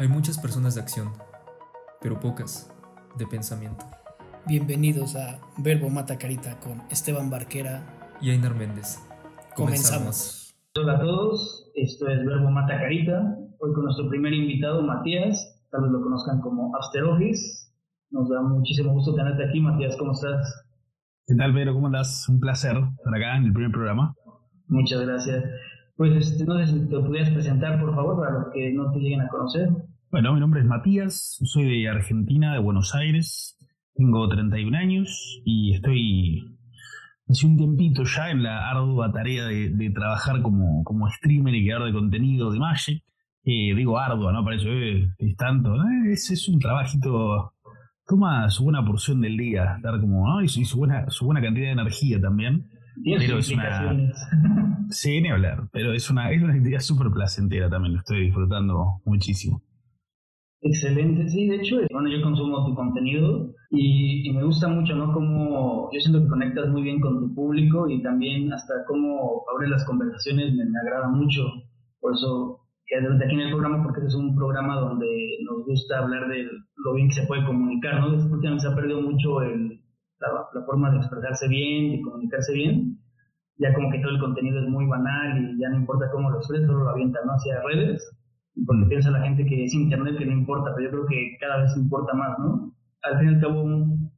Hay muchas personas de acción, pero pocas de pensamiento. Bienvenidos a Verbo Mata Carita con Esteban Barquera y Ainar Méndez. Comenzamos. Hola a todos, esto es Verbo Mata Carita. Hoy con nuestro primer invitado, Matías. Tal vez lo conozcan como After Office. Nos da muchísimo gusto tenerte aquí, Matías. ¿Cómo estás? ¿Qué tal, Pedro? ¿Cómo andas? Un placer estar acá en el primer programa. Muchas gracias. Pues este, no sé si te pudieras presentar, por favor, para los que no te lleguen a conocer. Bueno, mi nombre es Matías, soy de Argentina, de Buenos Aires, tengo 31 años y estoy hace un tiempito ya en la ardua tarea de, trabajar como, como streamer y creador de contenido de Magic. Eh, digo ardua, ¿no? Para eso eh, es tanto. Eh, es, es, un trabajito, toma su buena porción del día, dar como, ¿no? Y, su, buena, su buena cantidad de energía también. Pero es una. Sí, ni hablar. Pero es una, es una actividad súper placentera también, lo estoy disfrutando muchísimo. Excelente, sí, de hecho, bueno, yo consumo tu contenido y, me gusta mucho, ¿no? Como yo siento que conectas muy bien con tu público y también hasta cómo abres las conversaciones me, agrada mucho. Por eso quédate aquí en el programa porque es un programa donde nos gusta hablar de lo bien que se puede comunicar, ¿no? Después se ha perdido mucho el, la, forma de expresarse bien, de comunicarse bien. Ya como que todo el contenido es muy banal y ya no importa cómo lo expresas, solo lo avientan ¿no? hacia redes porque piensa la gente que es internet que no importa, pero yo creo que cada vez importa más, ¿no? Al fin y al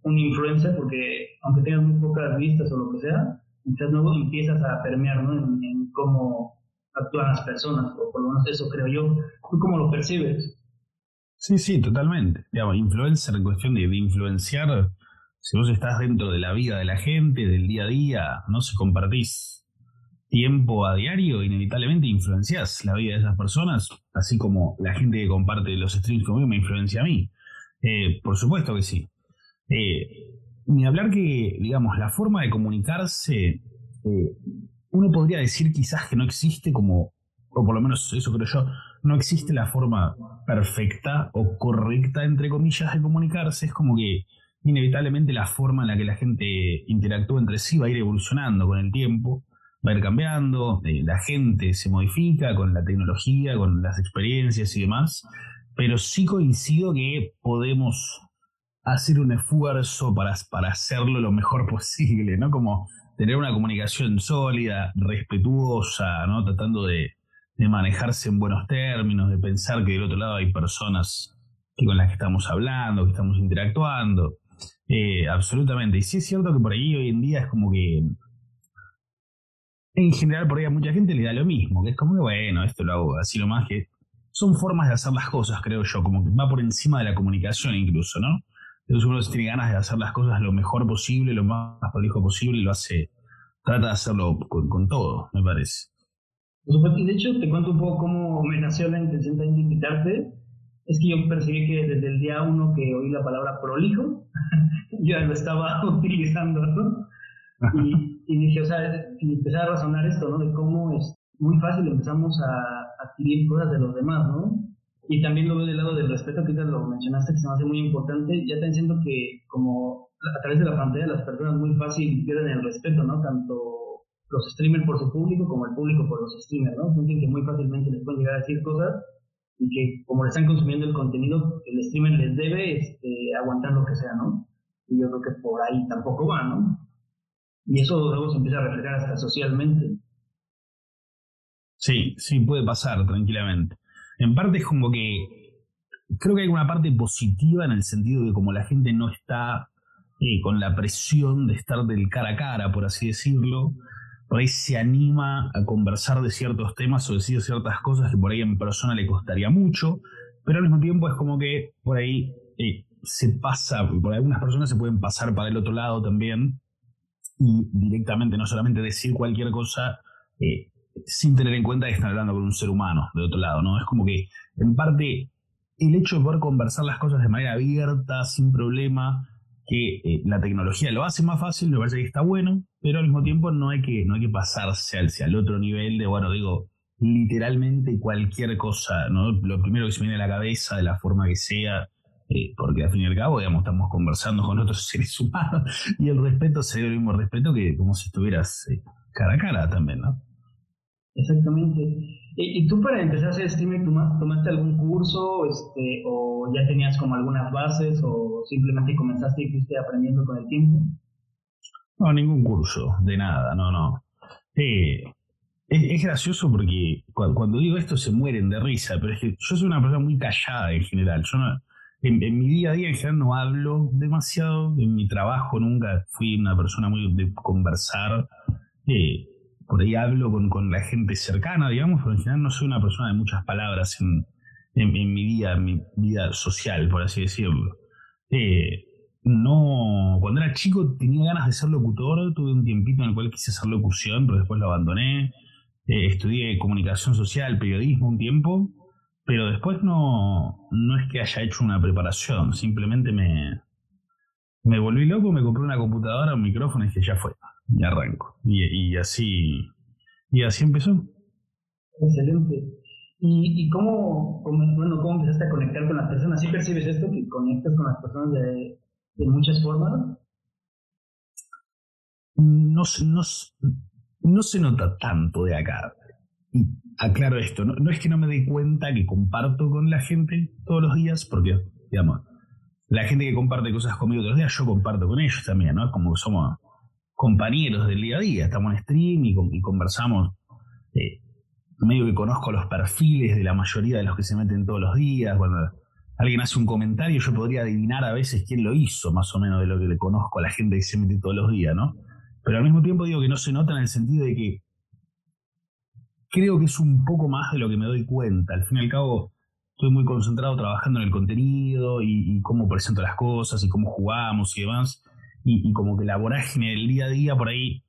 un influencer, porque aunque tengas muy pocas vistas o lo que sea, quizás luego empiezas a permear, ¿no? En, cómo actúan las personas, o por lo menos eso creo yo. ¿Tú cómo lo percibes? Sí, sí, totalmente. Digamos, influencer en cuestión de, de influenciar, si vos estás dentro de la vida de la gente, del día a día, no se compartís tiempo a diario, inevitablemente influencias la vida de esas personas, así como la gente que comparte los streams conmigo me influencia a mí. Eh, por supuesto que sí. Eh, ni hablar que, digamos, la forma de comunicarse, eh, uno podría decir quizás que no existe como, o por lo menos eso creo yo, no existe la forma perfecta o correcta, entre comillas, de comunicarse. Es como que inevitablemente la forma en la que la gente interactúa entre sí va a ir evolucionando con el tiempo va a ir cambiando, eh, la gente se modifica con la tecnología, con las experiencias y demás, pero sí coincido que podemos hacer un esfuerzo para, para hacerlo lo mejor posible, ¿no? Como tener una comunicación sólida, respetuosa, ¿no? Tratando de, manejarse en buenos términos, de pensar que del otro lado hay personas que con las que estamos hablando, que estamos interactuando. Eh, absolutamente. Y sí es cierto que por ahí hoy en día es como que en general por ahí a mucha gente le da lo mismo, que es como que bueno, esto lo hago así lo más que son formas de hacer las cosas, creo yo, como que va por encima de la comunicación incluso, ¿no? Entonces uno tiene ganas de hacer las cosas lo mejor posible, lo más prolijo posible, y lo hace, trata de hacerlo con, todo, me parece. Y de hecho, te cuento un poco cómo me nació la intención de invitarte. Es que yo percibí que desde el día uno que oí la palabra prolijo, ya lo estaba utilizando, ¿no? Y, dije, o sea, y empecé a razonar esto, ¿no? De cómo es muy fácil empezamos a adquirir cosas de los demás, ¿no? Y también lo veo del lado del respeto, que ya lo mencionaste, que se me hace muy importante. Ya te siento que como a través de la pantalla las personas muy fácil pierden el respeto, ¿no? Tanto los streamers por su público como el público por los streamers, ¿no? Sienten que muy fácilmente les pueden llegar a decir cosas y que como le están consumiendo el contenido, el streamer les debe este, aguantar lo que sea, ¿no? Y yo creo que por ahí tampoco va, ¿no? Y eso luego se empieza a reflejar hasta socialmente. Sí, sí, puede pasar tranquilamente. En parte es como que creo que hay una parte positiva en el sentido de como la gente no está eh, con la presión de estar del cara a cara, por así decirlo, por ahí se anima a conversar de ciertos temas o decir ciertas cosas que por ahí en persona le costaría mucho, pero al mismo tiempo es como que por ahí eh, se pasa, por algunas personas se pueden pasar para el otro lado también y directamente, no solamente decir cualquier cosa eh, sin tener en cuenta que están hablando con un ser humano de otro lado, ¿no? Es como que, en parte, el hecho de poder conversar las cosas de manera abierta, sin problema, que eh, la tecnología lo hace más fácil, me parece que está bueno, pero al mismo tiempo no hay que, no hay que pasarse hacia el otro nivel de, bueno, digo, literalmente cualquier cosa, ¿no? Lo primero que se viene a la cabeza, de la forma que sea, eh, porque al fin y al cabo, digamos, estamos conversando con otros seres humanos y el respeto sería el mismo respeto que como si estuvieras eh, cara a cara también, ¿no? Exactamente. ¿Y, tú para empezar a hacer streaming tomaste algún curso este, o ya tenías como algunas bases o simplemente comenzaste y fuiste aprendiendo con el tiempo? No, ningún curso, de nada, no, no. Eh, es, gracioso porque cuando, digo esto se mueren de risa, pero es que yo soy una persona muy callada en general. Yo en, mi día a día en general no hablo demasiado, en mi trabajo nunca fui una persona muy de conversar. Eh, por ahí hablo con, con, la gente cercana, digamos, pero en general no soy una persona de muchas palabras en, en, mi vida, en mi vida social, por así decirlo. Eh, no, cuando era chico tenía ganas de ser locutor, tuve un tiempito en el cual quise hacer locución, pero después lo abandoné. Eh, estudié comunicación social, periodismo un tiempo, pero después no, no es que haya hecho una preparación, simplemente me, me volví loco, me compré una computadora, un micrófono y dije, ya fue y arranco. Y, así y así empezó. Excelente. ¿Y, y cómo, bueno, cómo empezaste a conectar con las personas? ¿Sí percibes esto, que conectas con las personas de, de muchas formas? No, no, no se nota tanto de acá. Y aclaro esto, no, es que no me dé cuenta que comparto con la gente todos los días, porque, digamos, la gente que comparte cosas conmigo todos los días, yo comparto con ellos también, ¿no? Como somos compañeros del día a día, estamos en stream y, conversamos. Eh, medio que conozco los perfiles de la mayoría de los que se meten todos los días. Cuando alguien hace un comentario, yo podría adivinar a veces quién lo hizo, más o menos de lo que le conozco a la gente que se mete todos los días, ¿no? Pero al mismo tiempo digo que no se nota en el sentido de que creo que es un poco más de lo que me doy cuenta. Al fin y al cabo, estoy muy concentrado trabajando en el contenido y, y cómo presento las cosas y cómo jugamos y demás y, como que la vorágine del día a día por ahí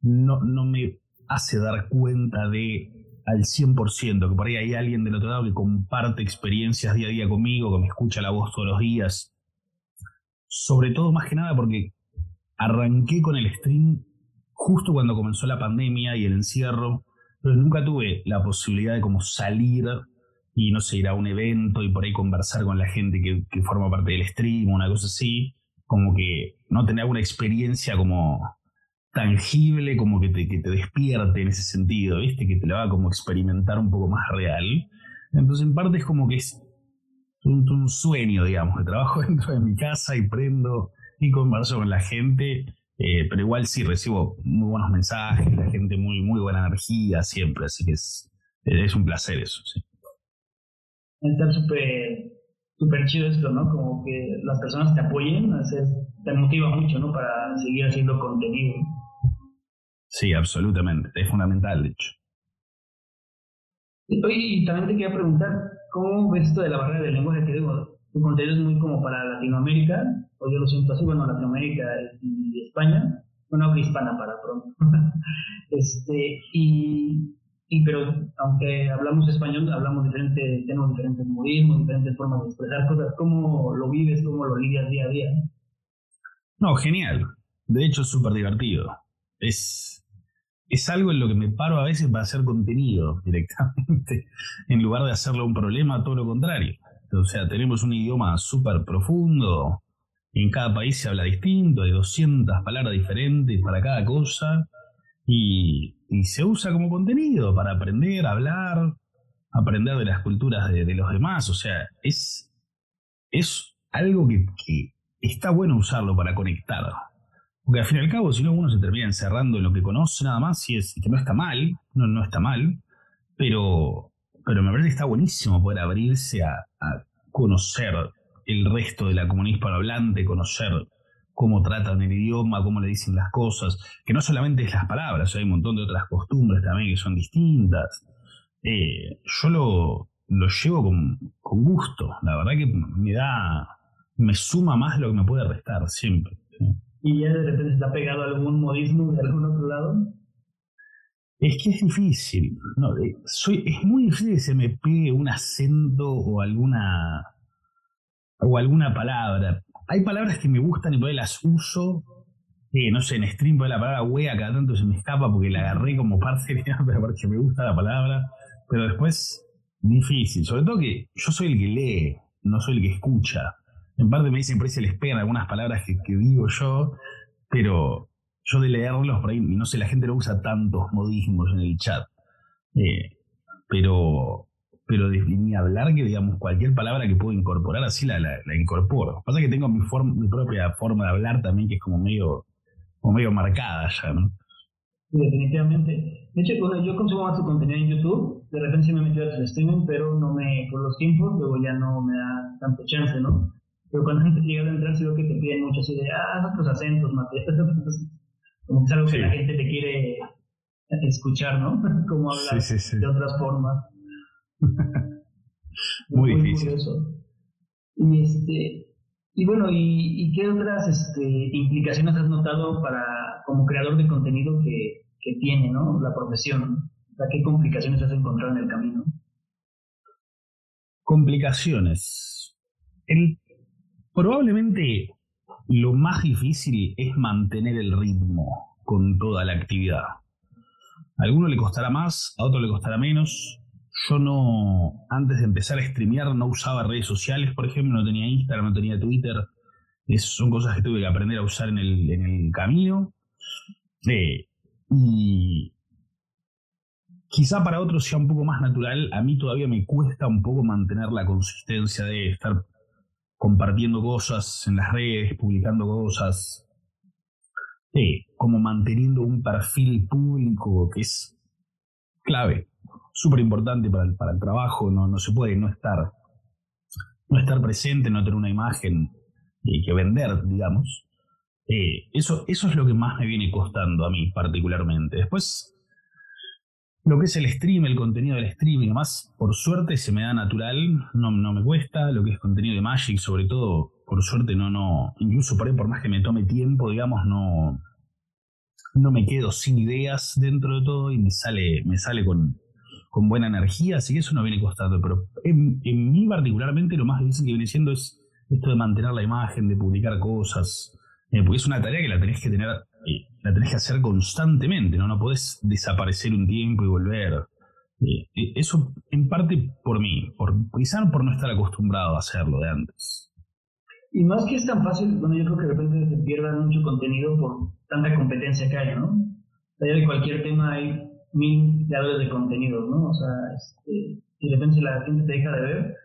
no, no me hace dar cuenta de al 100%, que por ahí hay alguien del otro lado que comparte experiencias día a día conmigo, que me escucha la voz todos los días. Sobre todo, más que nada, porque arranqué con el stream justo cuando comenzó la pandemia y el encierro, pero nunca tuve la posibilidad de como salir y no sé, ir a un evento y por ahí conversar con la gente que, forma parte del stream una cosa así como que no tener una experiencia como tangible, como que te, que te despierte en ese sentido, ¿viste? Que te lo haga como experimentar un poco más real. Entonces, en parte es como que es un, sueño, digamos, que trabajo dentro de mi casa y prendo y converso con la gente, eh, pero igual sí recibo muy buenos mensajes, la gente muy, muy buena energía siempre, así que es, es un placer eso, sí. Estar súper súper chido esto, ¿no? Como que las personas te apoyen, te motiva mucho, ¿no? Para seguir haciendo contenido. Sí, absolutamente, es fundamental, de hecho. Y también te quería preguntar, ¿cómo ves esto de la barrera del lenguaje? Que digo, tu contenido es muy como para Latinoamérica, o yo lo siento así, bueno, Latinoamérica y España, bueno, hispana para pronto. este, y y pero aunque hablamos español, hablamos diferente, tenemos diferentes modismos, diferentes formas de expresar cosas. ¿Cómo lo vives? ¿Cómo lo lidias día a día? No, genial. De hecho, es súper divertido. Es, es algo en lo que me paro a veces para hacer contenido directamente, en lugar de hacerlo un problema, todo lo contrario. O sea, tenemos un idioma súper profundo, en cada país se habla distinto, hay 200 palabras diferentes para cada cosa, y, se usa como contenido para aprender, hablar, aprender de las culturas de, los demás. O sea, es, es algo que, está bueno usarlo para conectar. Porque al fin y al cabo, si no, uno se termina encerrando en lo que conoce nada más, y es que no está mal, no, está mal, pero, pero me parece que está buenísimo poder abrirse a, a conocer el resto de la comunidad hispanohablante, conocer cómo tratan el idioma, cómo le dicen las cosas, que no solamente es las palabras, hay un montón de otras costumbres también que son distintas. Eh, yo lo, lo llevo con, gusto, la verdad que me da, me suma más lo que me puede restar siempre. ¿Y ya de repente está pegado algún modismo de algún otro lado? Es que es difícil, no, eh, soy, es muy difícil que se me pegue un acento o alguna o alguna palabra hay palabras que me gustan y por ahí las uso. Eh, no sé, en stream por la palabra wea cada tanto se me escapa porque la agarré como parte pero porque me gusta la palabra. Pero después, difícil. Sobre todo que yo soy el que lee, no soy el que escucha. En parte me dicen por ahí se les pegan algunas palabras que, digo yo, pero yo de leerlos, por ahí, no sé, la gente no usa tantos modismos en el chat. Eh, pero pero de, ni hablar que, digamos, cualquier palabra que puedo incorporar, así la, la, incorporo. Pasa que tengo mi, forma, mi propia forma de hablar también, que es como medio, como medio marcada ya, ¿no? Sí, definitivamente. De hecho, cuando yo consumo más tu contenido en YouTube, de repente sí me metí al streaming, pero no me, por los tiempos, luego ya no me da tanto chance, ¿no? Pero cuando antes llega a entrar, sí veo que te piden mucho así de, ah, otros acentos, Mateo. como que es algo que la gente te quiere escuchar, ¿no? Como hablar de otras formas. Muy, difícil. Y, este, y bueno, ¿y, qué otras este, implicaciones has notado para como creador de contenido que, que tiene ¿no? la profesión? ¿qué complicaciones has encontrado en el camino? Complicaciones. El, probablemente lo más difícil es mantener el ritmo con toda la actividad. A alguno le costará más, a otro le costará menos. Yo no, antes de empezar a streamear, no usaba redes sociales, por ejemplo, no tenía Instagram, no tenía Twitter. Esas son cosas que tuve que aprender a usar en el, en el camino. Eh, y quizá para otros sea un poco más natural, a mí todavía me cuesta un poco mantener la consistencia de estar compartiendo cosas en las redes, publicando cosas, eh, como manteniendo un perfil público que es clave súper importante para el, para el trabajo, no, no se puede no estar, no estar presente, no tener una imagen eh, que vender, digamos. Eh, eso, eso es lo que más me viene costando a mí particularmente. Después, lo que es el stream, el contenido del stream y demás, por suerte se me da natural, no, no me cuesta. Lo que es contenido de Magic, sobre todo, por suerte no, no, incluso por ahí, por más que me tome tiempo, digamos, no, no me quedo sin ideas dentro de todo y me sale, me sale con, con buena energía, así que eso no viene costando. Pero en, mí particularmente lo más difícil que viene siendo es esto de mantener la imagen, de publicar cosas, eh, porque es una tarea que la tenés que tener, eh, la tenés que hacer constantemente, ¿no? No podés desaparecer un tiempo y volver. Eh, eso en parte por mí, por, quizá por no estar acostumbrado a hacerlo de antes. Y más que es tan fácil, bueno, yo creo que de repente se pierda mucho contenido por tanta competencia que hay, ¿no? de cualquier tema hay mil creadores de contenidos, ¿no? O sea, este, si de repente la gente te deja de ver,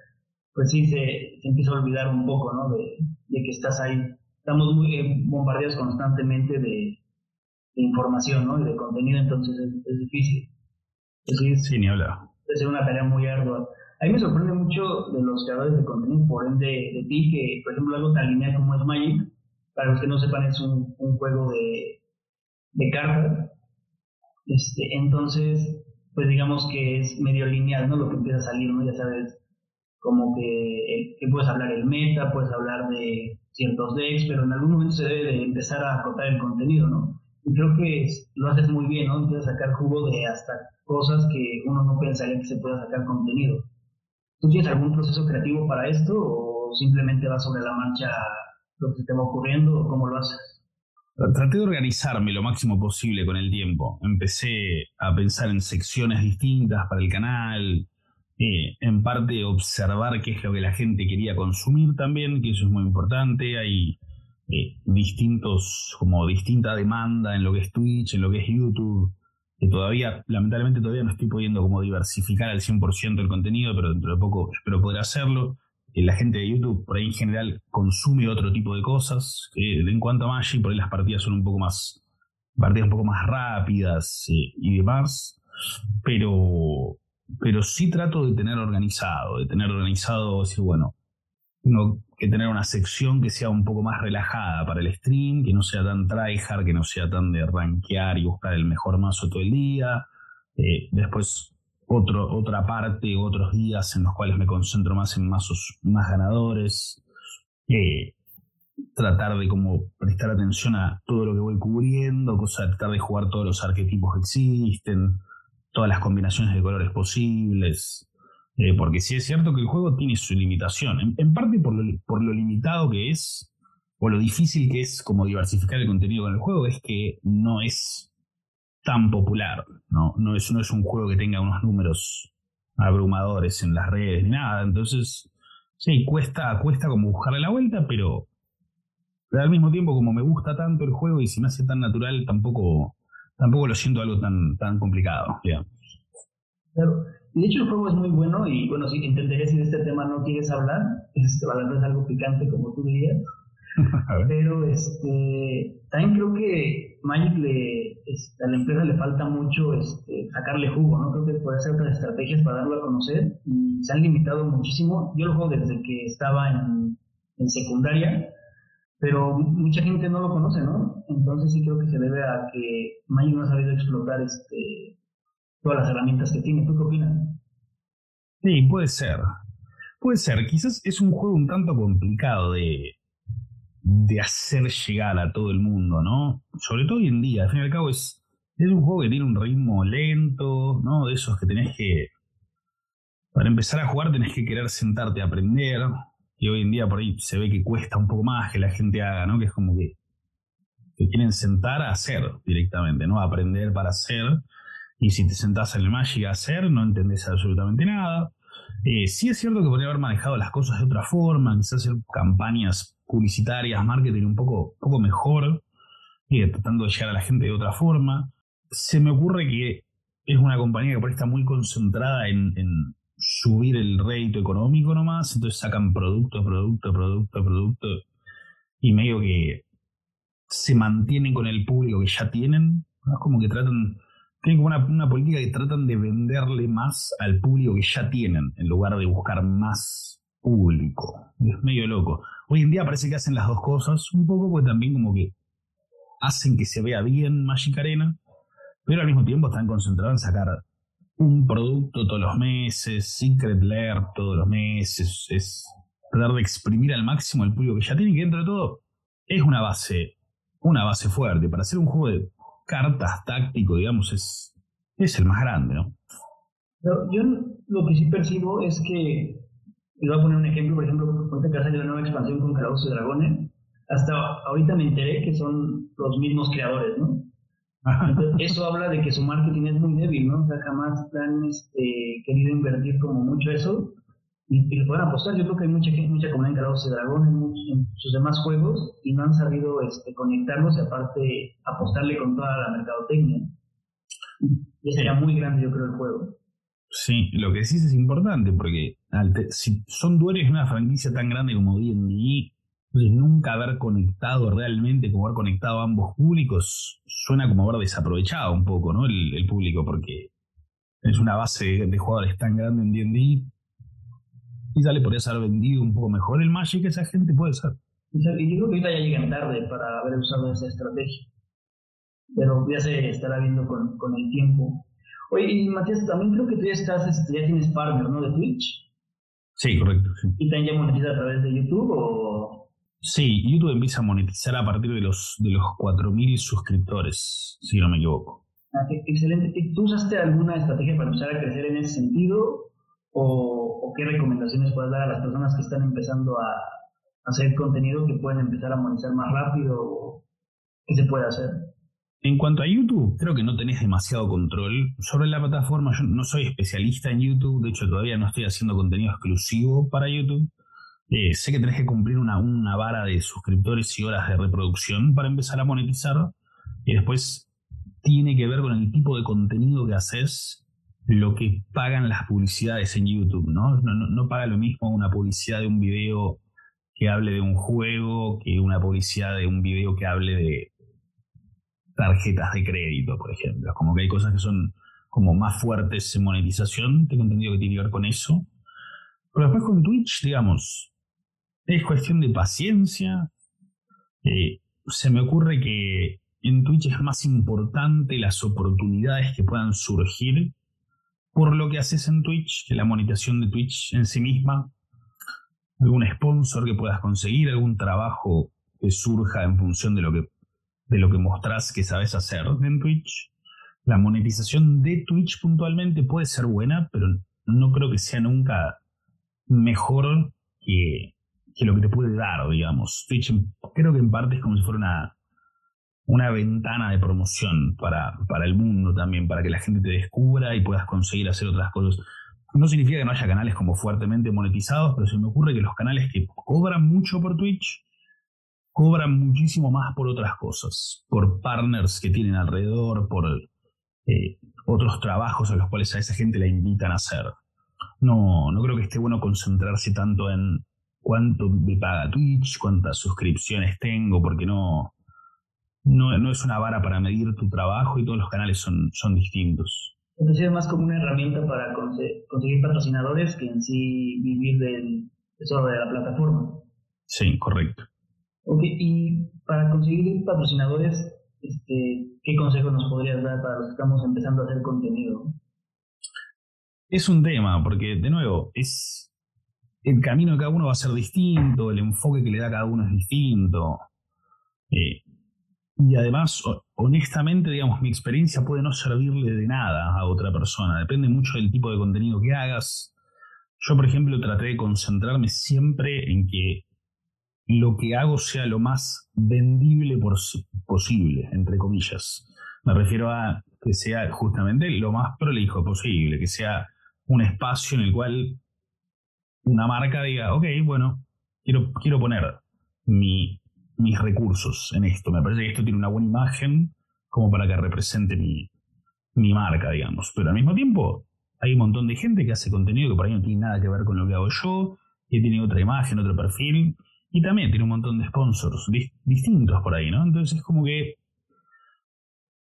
pues sí se, empieza a olvidar un poco, ¿no? De, que estás ahí. Estamos muy eh, bombardeados constantemente de, información, ¿no? Y de contenido, entonces es, difícil. Entonces, sí, ni hablar. Es una tarea muy ardua. A mí me sorprende mucho de los creadores de contenido, por ende de, ti, que por ejemplo algo tan lineal como es Magic, para los que no sepan es un, un juego de, de cartas este, entonces, pues digamos que es medio lineal, ¿no? Lo que empieza a salir, ¿no? Ya sabes, como que, que puedes hablar el meta, puedes hablar de ciertos decks, pero en algún momento se debe de empezar a acotar el contenido, ¿no? Y creo que lo haces muy bien, ¿no? Empiezas a sacar jugo de hasta cosas que uno no pensaría que se pueda sacar contenido. ¿Tú tienes algún proceso creativo para esto o simplemente vas sobre la marcha lo que te va ocurriendo o cómo lo haces? Traté de organizarme lo máximo posible con el tiempo. Empecé a pensar en secciones distintas para el canal, eh, en parte observar qué es lo que la gente quería consumir también, que eso es muy importante. Hay eh, distintos, como distinta demanda en lo que es Twitch, en lo que es YouTube, que todavía, lamentablemente todavía no estoy pudiendo como diversificar al 100% el contenido, pero dentro de poco espero poder hacerlo la gente de YouTube por ahí en general consume otro tipo de cosas. en cuanto a Magic, por ahí las partidas son un poco más, partidas un poco más rápidas eh, y demás. Pero, pero sí trato de tener organizado, de tener organizado, decir, bueno, tengo que tener una sección que sea un poco más relajada para el stream, que no sea tan tryhard, que no sea tan de rankear y buscar el mejor mazo todo el día. Eh, después otra parte, otros días en los cuales me concentro más en mazos más ganadores. Tratar de como prestar atención a todo lo que voy cubriendo, cosa tratar de jugar todos los arquetipos que existen, todas las combinaciones de colores posibles. Eh, porque sí es cierto que el juego tiene su limitación, en, parte por lo, por lo, limitado que es, o lo difícil que es como diversificar el contenido con el juego, es que no es tan popular. ¿no? No, es, no es un juego que tenga unos números abrumadores en las redes ni nada. Entonces, sí, cuesta, cuesta como buscarle la vuelta, pero, al mismo tiempo, como me gusta tanto el juego y se me hace tan natural, tampoco, tampoco lo siento algo tan, tan complicado, Claro. Y de hecho el juego es muy bueno y bueno, si entenderé si de este tema no quieres hablar, este, es algo picante como tú dirías. Pero este, también creo que Magic le, este, a la empresa le falta mucho este, sacarle jugo, ¿no? Creo que puede hacer otras estrategias para darlo a conocer y se han limitado muchísimo. Yo lo juego desde que estaba en, en secundaria, pero mucha gente no lo conoce, ¿no? Entonces sí creo que se debe a que Magic no ha sabido explotar este, todas las herramientas que tiene. ¿Tú qué opinas? Sí, puede ser. Puede ser. Quizás es un juego un tanto complicado de, de hacer llegar a todo el mundo, ¿no? Sobre todo hoy en día, al fin y al cabo es, es un juego que tiene un ritmo lento, ¿no? De esos que tenés que... Para empezar a jugar tenés que querer sentarte a aprender, y hoy en día por ahí se ve que cuesta un poco más que la gente haga, ¿no? Que es como que te quieren sentar a hacer directamente, ¿no? A aprender para hacer, y si te sentás en el Magic a hacer, no entendés absolutamente nada. Eh, sí es cierto que podría haber manejado las cosas de otra forma, quizás hacer campañas publicitarias, marketing un poco, poco mejor, y tratando de llegar a la gente de otra forma. Se me ocurre que es una compañía que por ahí está muy concentrada en, subir el rédito económico nomás, entonces sacan producto, producto, producto, producto, y medio que se mantienen con el público que ya tienen, es como que tratan, tienen como una, una política que tratan de venderle más al público que ya tienen, en lugar de buscar más público. Es medio loco. Hoy en día parece que hacen las dos cosas, un poco porque también como que hacen que se vea bien Magic Arena, pero al mismo tiempo están concentrados en sacar un producto todos los meses, Secret Lair todos los meses, es tratar de exprimir al máximo el público que ya tiene, que dentro de todo es una base, una base fuerte. Para hacer un juego de cartas táctico, digamos, es, es el más grande, ¿no? yo lo que sí percibo es que y voy a poner un ejemplo, por ejemplo, ahorita que ha salido la nueva expansión con Calabozos y Dragones, hasta ahorita me enteré que son los mismos creadores, ¿no? Entonces, eso habla de que su marketing es muy débil, ¿no? O sea, jamás han este, querido invertir como mucho eso y, y, lo pueden apostar. Yo creo que hay mucha gente, mucha comunidad en Calabozos y Dragones, en, sus demás juegos y no han sabido este, conectarlos y aparte apostarle con toda la mercadotecnia. Y sería muy grande, yo creo, el juego. Sí, lo que decís es importante porque si son dueños de una franquicia tan grande como D&D, nunca haber conectado realmente, como haber conectado a ambos públicos, suena como haber desaprovechado un poco, ¿no? El, público, porque es una base de jugadores tan grande en D&D, quizá le podrías haber vendido un poco mejor el Magic esa gente, puede ser. Y yo creo que ahorita ya llegan tarde para haber usado esa estrategia, pero ya se estará viendo con, con el tiempo. Oye, y Matías, también creo que tú ya estás, este, ya tienes partner, ¿no? De Twitch. Sí, correcto. ¿Y también ya monetiza a través de YouTube o...? Sí, YouTube empieza a monetizar a partir de los, de los 4.000 suscriptores, si no me equivoco. Ah, excelente. ¿Tú usaste alguna estrategia para empezar a crecer en ese sentido? ¿O, qué recomendaciones puedes dar a las personas que están empezando a, hacer contenido que pueden empezar a monetizar más rápido? ¿Qué se puede hacer? En cuanto a YouTube, creo que no tenés demasiado control sobre la plataforma. Yo no soy especialista en YouTube, de hecho todavía no estoy haciendo contenido exclusivo para YouTube. Eh, sé que tenés que cumplir una, vara de suscriptores y horas de reproducción para empezar a monetizar. Y después tiene que ver con el tipo de contenido que haces, lo que pagan las publicidades en YouTube. No, no, no paga lo mismo una publicidad de un video que hable de un juego que una publicidad de un video que hable de, tarjetas de crédito, por ejemplo. Como que hay cosas que son como más fuertes en monetización, tengo entendido que tiene que ver con eso. Pero después con Twitch, digamos, es cuestión de paciencia. Eh, se me ocurre que en Twitch es más importante las oportunidades que puedan surgir por lo que haces en Twitch que la monetización de Twitch en sí misma. Algún sponsor que puedas conseguir, algún trabajo que surja en función de lo que de lo que mostrás que sabes hacer en Twitch. La monetización de Twitch puntualmente puede ser buena, pero no creo que sea nunca mejor que, lo que te puede dar, digamos. Twitch creo que en parte es como si fuera una, una ventana de promoción para, para el mundo también, para que la gente te descubra y puedas conseguir hacer otras cosas. No significa que no haya canales como fuertemente monetizados, pero se me ocurre que los canales que cobran mucho por Twitch cobran muchísimo más por otras cosas, por partners que tienen alrededor, por eh, otros trabajos a los cuales a esa gente la invitan a hacer. No, no creo que esté bueno concentrarse tanto en cuánto me paga Twitch, cuántas suscripciones tengo, porque no, no, no es una vara para medir tu trabajo y todos los canales son, son distintos. Entonces es más como una herramienta para conseguir patrocinadores que en sí vivir del, eso de la plataforma. Sí, correcto. Ok, y para conseguir patrocinadores, este, ¿qué consejos nos podrías dar para los que estamos empezando a hacer contenido? Es un tema, porque de nuevo, es el camino de cada uno va a ser distinto, el enfoque que le da cada uno es distinto. Eh, y además, honestamente, digamos, mi experiencia puede no servirle de nada a otra persona. Depende mucho del tipo de contenido que hagas. Yo, por ejemplo, traté de concentrarme siempre en que lo que hago sea lo más vendible posible, entre comillas. Me refiero a que sea justamente lo más prolijo posible, que sea un espacio en el cual una marca diga, ok, bueno, quiero, quiero poner mi, mis recursos en esto. Me parece que esto tiene una buena imagen como para que represente mi, mi marca, digamos. Pero al mismo tiempo, hay un montón de gente que hace contenido que por ahí no tiene nada que ver con lo que hago yo, que tiene otra imagen, otro perfil, y también tiene un montón de sponsors distintos por ahí, ¿no? Entonces es como que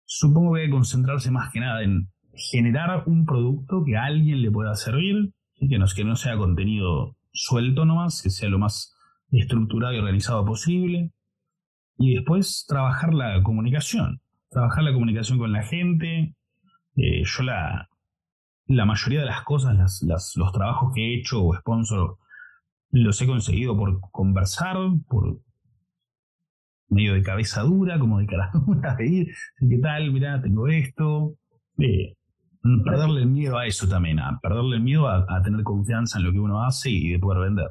supongo que hay que concentrarse más que nada en generar un producto que a alguien le pueda servir, y que, no, que no sea contenido suelto nomás, que sea lo más estructurado y organizado posible, y después trabajar la comunicación, trabajar la comunicación con la gente. Eh, yo la, la mayoría de las cosas, los trabajos que he hecho o sponsor, los he conseguido por conversar, por medio de cabeza dura, como de cara dura, ¿qué tal? Mirá, tengo esto. Eh, perderle el miedo a eso también, a perderle el miedo a, tener confianza en lo que uno hace y de poder vender.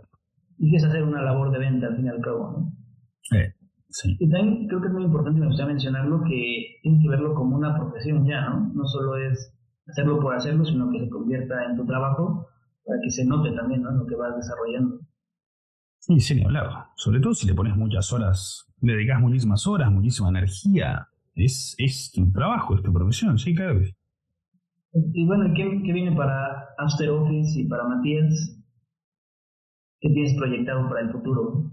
Y que es hacer una labor de venta al fin y al cabo, ¿no? Eh, sí. Y también creo que es muy importante, me gustaría mencionarlo, que tienes que verlo como una profesión ya, ¿no? No solo es hacerlo por hacerlo, sino que se convierta en tu trabajo para que se note también, ¿no? Lo que vas desarrollando. Sí, sin hablar. Sobre todo si le pones muchas horas, le dedicas muchísimas horas, muchísima energía. Es, es tu trabajo, es tu profesión, sí, claro Y bueno, ¿qué, ¿qué, viene para After Office y para Matías? ¿Qué tienes proyectado para el futuro?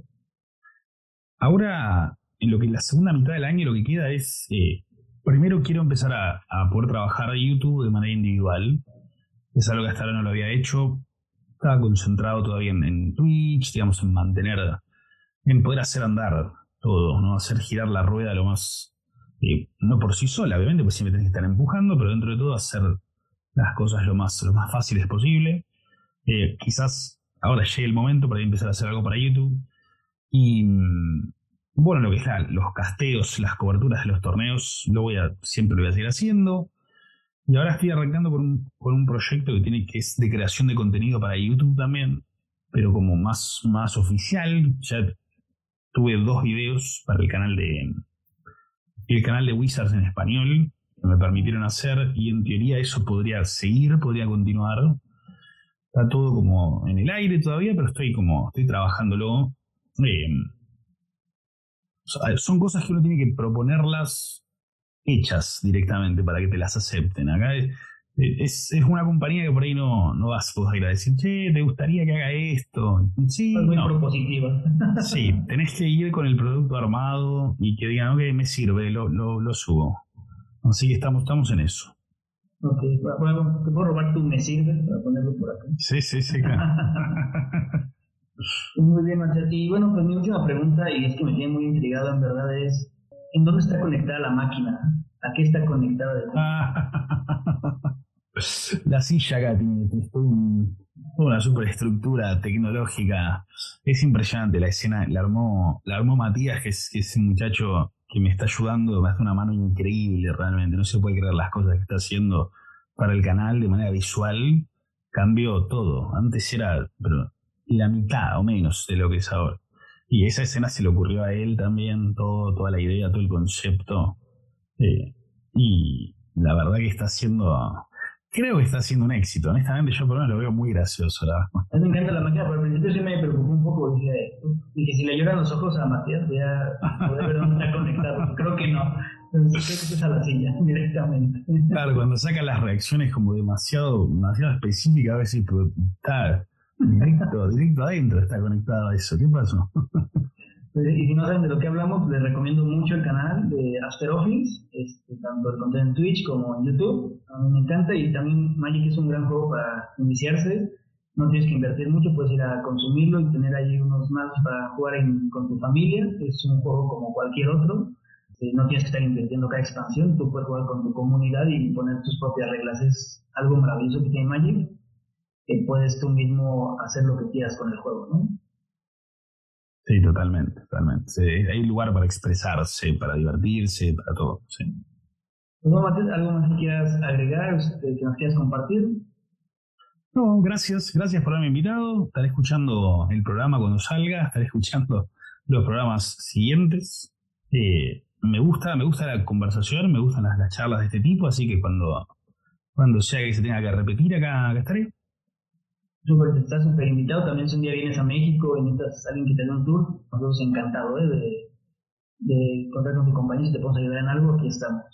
Ahora, en lo que la segunda mitad del año lo que queda es, eh, primero quiero empezar a, a poder trabajar YouTube de manera individual. Es algo que hasta ahora no lo había hecho estaba concentrado todavía en, Twitch, digamos, en mantener, en poder hacer andar todo, ¿no? Hacer girar la rueda lo más, eh, no por sí sola, obviamente, pues siempre tenés que estar empujando, pero dentro de todo hacer las cosas lo más, lo más fáciles posible. Eh, quizás ahora llegue el momento para empezar a hacer algo para YouTube. Y mm, bueno, lo que es los casteos, las coberturas de los torneos, lo voy a, siempre lo voy a seguir haciendo. Y ahora estoy arrancando con un, un proyecto que tiene que es de creación de contenido para YouTube también, pero como más, más oficial. Ya tuve dos videos para el canal de el canal de Wizards en español que me permitieron hacer y en teoría eso podría seguir, podría continuar. Está todo como en el aire todavía, pero estoy como estoy trabajándolo. Eh, son cosas que uno tiene que proponerlas hechas directamente para que te las acepten. Acá es, es, una compañía que por ahí no, no vas a ir a decir, che, ¿te gustaría que haga esto? Sí, es muy propositiva. Sí, tenés que ir con el producto armado y que digan, ok, me sirve, lo, lo, lo subo. Así que estamos, estamos en eso. Ok, bueno, ¿te puedo robar tu me sirve para ponerlo por acá? Sí, sí, sí, claro. muy bien, Marcelo. Y bueno, pues mi última pregunta, y es que me tiene muy intrigado en verdad, es ¿en dónde está conectada la máquina? ¿A qué está conectada? la silla acá tiene, una superestructura tecnológica. Es impresionante la escena. La armó, la armó Matías, que es, que es un muchacho que me está ayudando, me hace una mano increíble realmente. No se puede creer las cosas que está haciendo para el canal de manera visual. Cambió todo. Antes era pero, la mitad o menos de lo que es ahora. Y esa escena se le ocurrió a él también, todo, toda la idea, todo el concepto. Eh, y la verdad que está haciendo. Creo que está haciendo un éxito. Honestamente, yo por lo menos lo veo muy gracioso. La a mí me encanta la máquina, pero al principio sí me preocupó un poco. Dije, dije si le lloran los ojos a Matías, voy a poder ver dónde está conectado. Creo que no. Entonces, a la silla directamente. Claro, cuando saca las reacciones como demasiado, demasiado específicas, a veces está directo, directo adentro, está conectado a eso. ¿Qué pasó? Y si no saben de lo que hablamos, les recomiendo mucho el canal de After este, tanto el contenido en Twitch como en YouTube. A mí me encanta y también Magic es un gran juego para iniciarse. No tienes que invertir mucho, puedes ir a consumirlo y tener ahí unos más para jugar con tu familia. Es un juego como cualquier otro. No tienes que estar invirtiendo cada expansión, tú puedes jugar con tu comunidad y poner tus propias reglas. Es algo maravilloso que tiene Magic, que puedes tú mismo hacer lo que quieras con el juego, ¿no? Sí, totalmente, totalmente. hay lugar para expresarse, para divertirse, para todo. Sí. ¿algo más que quieras agregar, este, que nos quieras compartir? No, gracias, gracias por haberme invitado. Estaré escuchando el programa cuando salga, estaré escuchando los programas siguientes. Eh, me gusta, me gusta la conversación, me gustan las, charlas de este tipo, así que cuando, cuando sea que se tenga que repetir acá, acá estaré. Súper, estás súper invitado. También si un día vienes a México y necesitas alguien que te dé un tour, nosotros encantados ¿eh? de, de contar con tu compañía si te podemos ayudar en algo, aquí estamos.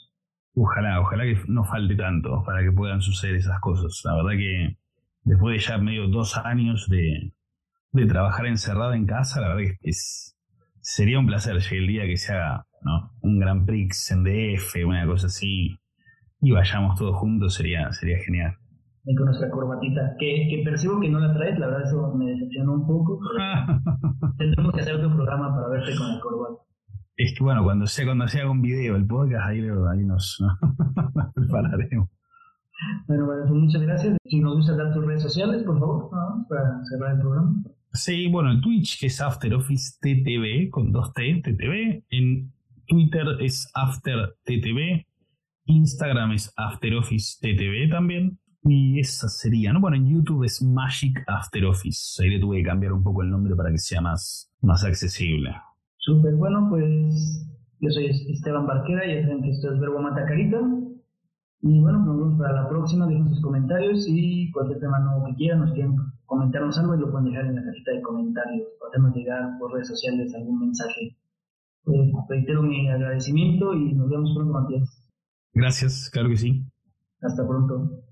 Ojalá, ojalá que no falte tanto para que puedan suceder esas cosas. La verdad que después de ya medio dos años de, de trabajar encerrado en casa, la verdad que es, sería un placer llegar el día que se haga ¿no? un Gran Prix en DF, una cosa así, y vayamos todos juntos, sería, sería genial con nuestra corbatita, que, que, percibo que no la traes, la verdad eso me decepcionó un poco. tendremos que hacer otro programa para verte con la corbata. Es que bueno, cuando sea, cuando sea un video, el podcast, ahí, ahí nos, prepararemos. Bueno, bueno, pues muchas gracias. Si nos gusta dar tus redes sociales, por favor, para cerrar el programa. Sí, bueno, el Twitch que es After Office TTV con dos T, TTV. En Twitter es After TTV. Instagram es After Office TTV también. Y esa sería, ¿no? Bueno, en YouTube es Magic After Office. Ahí le tuve que cambiar un poco el nombre para que sea más, más accesible. Súper bueno, pues yo soy Esteban Barquera, ya saben que esto es Verbo Mata Carita. Y bueno, nos vemos para la próxima, dejen sus comentarios y cualquier tema nuevo que quieran, nos quieren comentarnos algo y lo pueden dejar en la cajita de comentarios, hacernos llegar por redes sociales algún mensaje. Pues reitero mi agradecimiento y nos vemos pronto, Matías. Gracias, claro que sí. Hasta pronto.